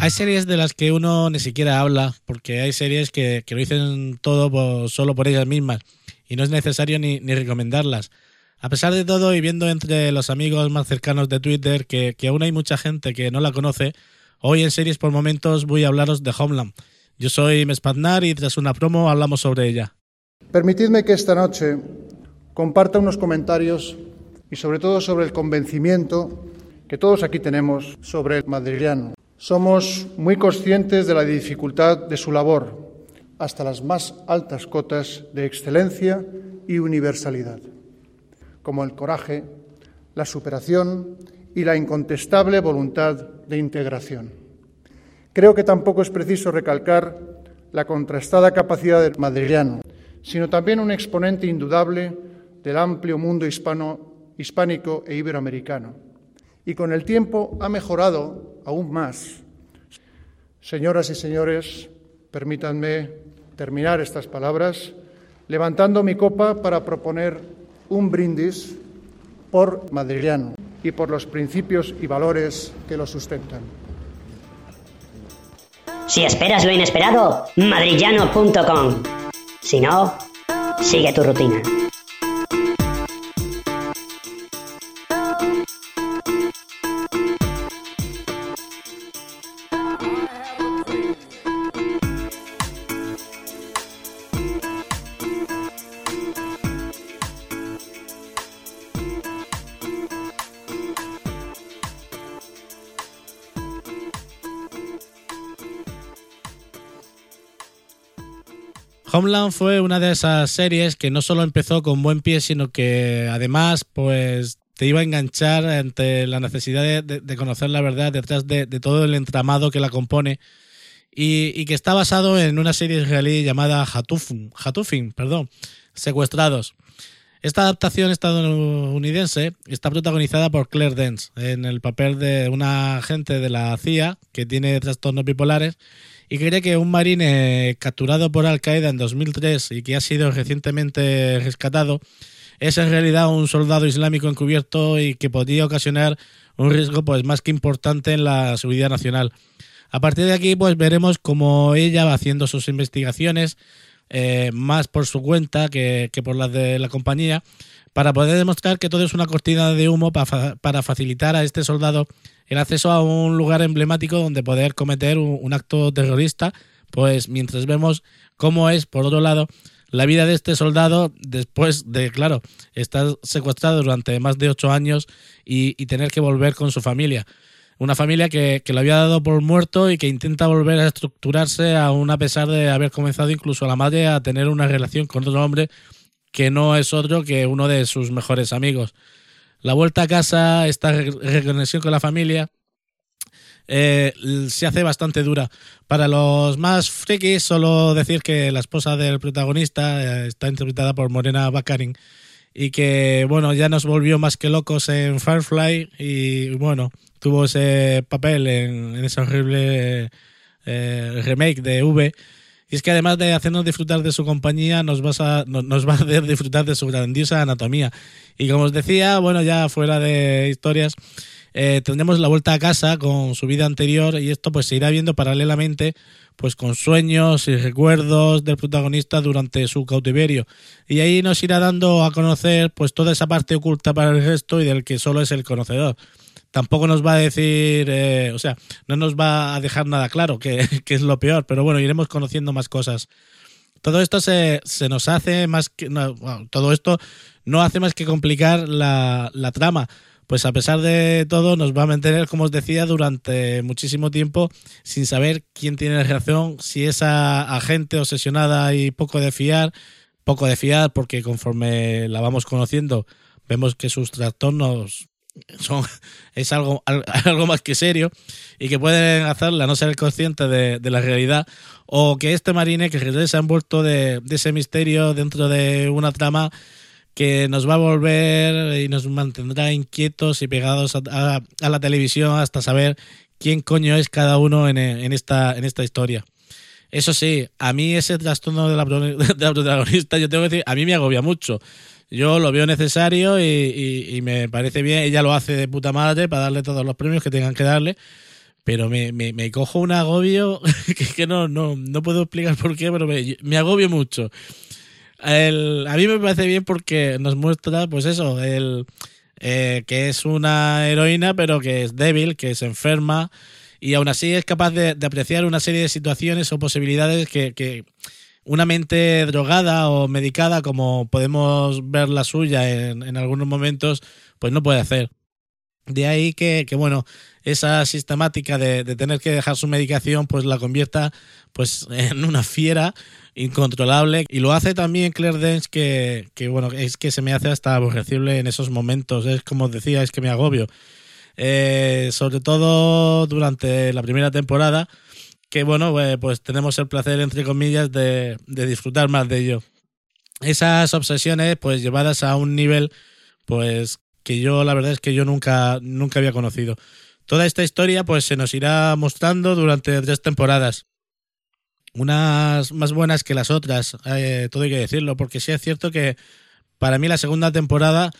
Hay series de las que uno ni siquiera habla, porque hay series que, que lo dicen todo por- solo por ellas mismas y no es necesario ni, ni recomendarlas. A pesar de todo, y viendo entre los amigos más cercanos de Twitter que, que aún hay mucha gente que no la conoce, hoy en Series por Momentos voy a hablaros de Homeland. Yo soy Mespaznar y tras una promo hablamos sobre ella. Permitidme que esta noche comparta unos comentarios y sobre todo sobre el convencimiento que todos aquí tenemos sobre el madrileño. Somos muy conscientes de la dificultad de su labor hasta las más altas cotas de excelencia y universalidad, como el coraje, la superación y la incontestable voluntad de integración. Creo que tampoco es preciso recalcar la contrastada capacidad del madrileño, sino también un exponente indudable del amplio mundo hispano, hispánico e iberoamericano. Y con el tiempo ha mejorado aún más. Señoras y señores, permítanme terminar estas palabras levantando mi copa para proponer un brindis por madrileño y por los principios y valores que lo sustentan. Si esperas lo inesperado, madrillano.com. Si no, sigue tu rutina. Homeland fue una de esas series que no solo empezó con buen pie, sino que además, pues te iba a enganchar ante la necesidad de, conocer la verdad detrás de, todo el entramado que la compone y, y que está basado en una serie israelí llamada Hatufin, Hatufin, perdón, Secuestrados. Esta adaptación estadounidense está protagonizada por Claire Dance en el papel de una agente de la CIA que tiene trastornos bipolares y cree que un marine capturado por Al Qaeda en 2003 y que ha sido recientemente rescatado es en realidad un soldado islámico encubierto y que podría ocasionar un riesgo pues más que importante en la seguridad nacional. A partir de aquí pues veremos cómo ella va haciendo sus investigaciones eh, más por su cuenta que, que por las de la compañía para poder demostrar que todo es una cortina de humo para, para facilitar a este soldado el acceso a un lugar emblemático donde poder cometer un, un acto terrorista, pues mientras vemos cómo es, por otro lado, la vida de este soldado después de, claro, estar secuestrado durante más de ocho años y, y tener que volver con su familia. Una familia que, que lo había dado por muerto y que intenta volver a estructurarse aún a pesar de haber comenzado incluso la madre a tener una relación con otro hombre que no es otro que uno de sus mejores amigos. La vuelta a casa, esta re- reconexión con la familia, eh, se hace bastante dura. Para los más frikis, solo decir que la esposa del protagonista eh, está interpretada por Morena Baccarin y que, bueno, ya nos volvió más que locos en Firefly y, bueno, tuvo ese papel en, en ese horrible eh, remake de V. Y es que además de hacernos disfrutar de su compañía, nos, vas a, no- nos va a hacer disfrutar de su grandiosa anatomía. Y como os decía, bueno, ya fuera de historias, eh, tendremos la vuelta a casa con su vida anterior y esto pues se irá viendo paralelamente pues con sueños y recuerdos del protagonista durante su cautiverio y ahí nos irá dando a conocer pues toda esa parte oculta para el resto y del que solo es el conocedor tampoco nos va a decir, eh, o sea, no nos va a dejar nada claro, que, es lo peor, pero bueno, iremos conociendo más cosas. Todo esto se, se nos hace más que. No, todo esto no hace más que complicar la, la, trama. Pues a pesar de todo, nos va a mantener, como os decía, durante muchísimo tiempo sin saber quién tiene la razón, si esa agente obsesionada y poco de fiar, poco de fiar, porque conforme la vamos conociendo, vemos que sus trastornos son, es algo, algo más que serio y que pueden hacerla no ser consciente de, de, la realidad o que este marine que regresa envuelto de, de, ese misterio dentro de una trama que nos va a volver y nos mantendrá inquietos y pegados a, a, a la televisión hasta saber quién coño es cada uno en, en, esta, en esta historia. Eso sí, a mí ese trastorno de la, de la protagonista, yo tengo que decir, a mí me agobia mucho yo lo veo necesario y, y, y, me parece bien. Ella lo hace de puta madre para darle todos los premios que tengan que darle. Pero me, me, me cojo un agobio que, no, no, no puedo explicar por qué, pero me, me agobio mucho. A mí me parece bien porque nos muestra, pues eso, el, eh, que es una heroína, pero que es débil, que se enferma y aún así es capaz de, de apreciar una serie de situaciones o posibilidades que, que una mente drogada o medicada, como podemos ver la suya en, en algunos momentos, pues no puede hacer. De ahí que, que bueno, esa sistemática de, de, tener que dejar su medicación, pues la convierta pues en una fiera incontrolable. Y lo hace también Claire Dance, que, que bueno, es que se me hace hasta aborrecible en esos momentos. Es como decía, es que me agobio. Eh, sobre todo durante la primera temporada, que bueno, pues tenemos el placer, entre comillas, de, de, disfrutar más de ello. Esas obsesiones, pues llevadas a un nivel, pues que yo la verdad es que yo nunca, nunca había conocido. Toda esta historia, pues se nos irá mostrando durante tres temporadas. Unas más buenas que las otras, eh, todo hay que decirlo, porque sí es cierto que para mí la segunda temporada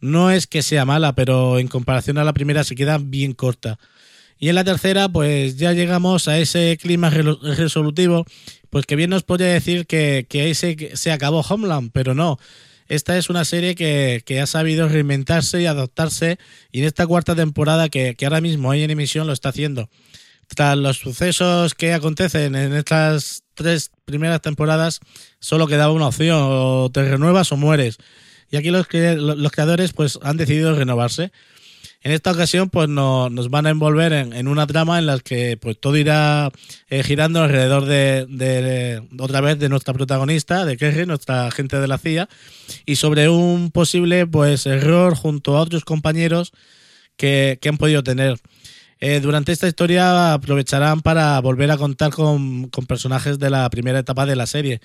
no es que sea mala, pero en comparación a la primera se queda bien corta. Y en la tercera, pues ya llegamos a ese clima resolutivo, pues que bien nos podría decir que, que ahí se, acabó Homeland, pero no. Esta es una serie que, que, ha sabido reinventarse y adaptarse y en esta cuarta temporada que, que ahora mismo hay en emisión lo está haciendo. Tras los sucesos que acontecen en estas tres primeras temporadas, solo quedaba una opción, o te renuevas o mueres. Y aquí los, los creadores pues han decidido renovarse. En esta ocasión, pues no, nos van a envolver en, una trama en la que pues todo irá eh, girando alrededor de, de, de, otra vez de nuestra protagonista, de Kerry, nuestra agente de la CIA, y sobre un posible pues error junto a otros compañeros que, que han podido tener. Eh, durante esta historia aprovecharán para volver a contar con, con personajes de la primera etapa de la serie.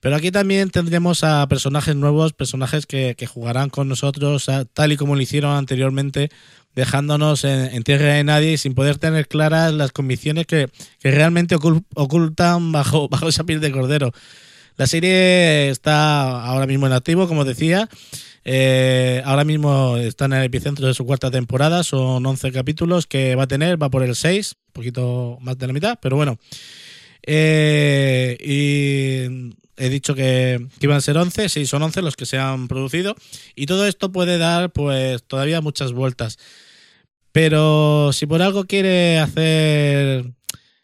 Pero aquí también tendremos a personajes nuevos, personajes que, que jugarán con nosotros tal y como lo hicieron anteriormente, dejándonos en, en, tierra de nadie y sin poder tener claras las convicciones que, que realmente ocult, ocultan bajo, bajo esa piel de cordero. La serie está ahora mismo en activo, como decía. Eh, ahora mismo está en el epicentro de su cuarta temporada. Son 11 capítulos que va a tener, va por el 6, un poquito más de la mitad, pero bueno. Eh, y he dicho que, iban a ser 11, sí, son 11 los que se han producido y todo esto puede dar pues todavía muchas vueltas. Pero si por algo quiere hacer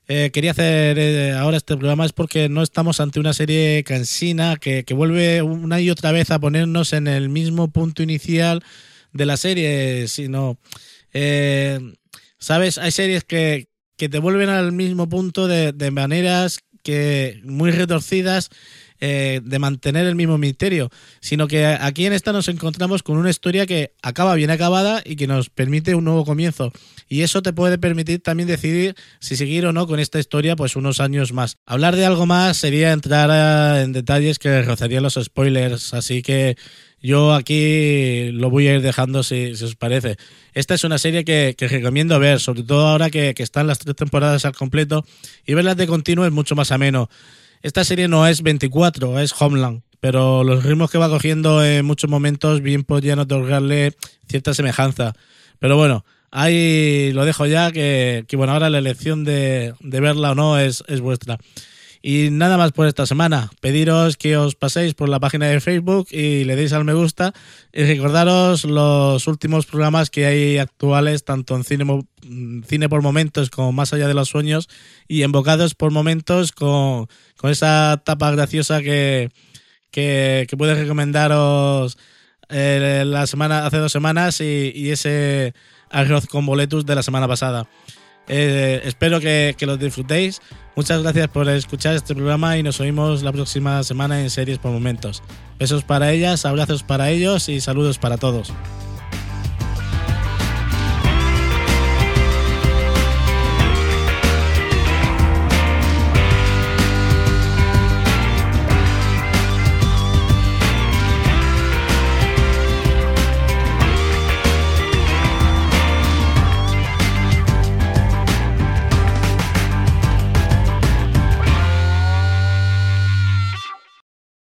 eh, quería hacer eh, ahora este programa es porque no estamos ante una serie cansina que, que vuelve una y otra vez a ponernos en el mismo punto inicial de la serie, sino eh, sabes, hay series que, que te vuelven al mismo punto de, de maneras que muy retorcidas eh, de mantener el mismo misterio, sino que aquí en esta nos encontramos con una historia que acaba bien acabada y que nos permite un nuevo comienzo. Y eso te puede permitir también decidir si seguir o no con esta historia pues unos años más. Hablar de algo más sería entrar en detalles que rozarían los spoilers, así que yo aquí lo voy a ir dejando si, os parece. Esta es una serie que, recomiendo ver, sobre todo ahora que, están las tres temporadas al completo y verlas de continuo es mucho más ameno. Esta serie no es 24, es Homeland, pero los ritmos que va cogiendo en muchos momentos bien podrían otorgarle cierta semejanza. Pero bueno, ahí lo dejo ya, que, bueno, ahora la elección de, verla o no es, es vuestra. Y nada más por esta semana. Pediros que os paséis por la página de Facebook y le deis al me gusta. Y recordaros los últimos programas que hay actuales, tanto en cine, cine por momentos como Más allá de los sueños, y Embocados por momentos con, esa tapa graciosa que, que, que puedo recomendaros eh, la semana, hace dos semanas y, y ese arroz con boletus de la semana pasada. Eh, espero que, que los disfrutéis. Muchas gracias por escuchar este programa y nos oímos la próxima semana en Series por Momentos. Besos para ellas, abrazos para ellos y saludos para todos.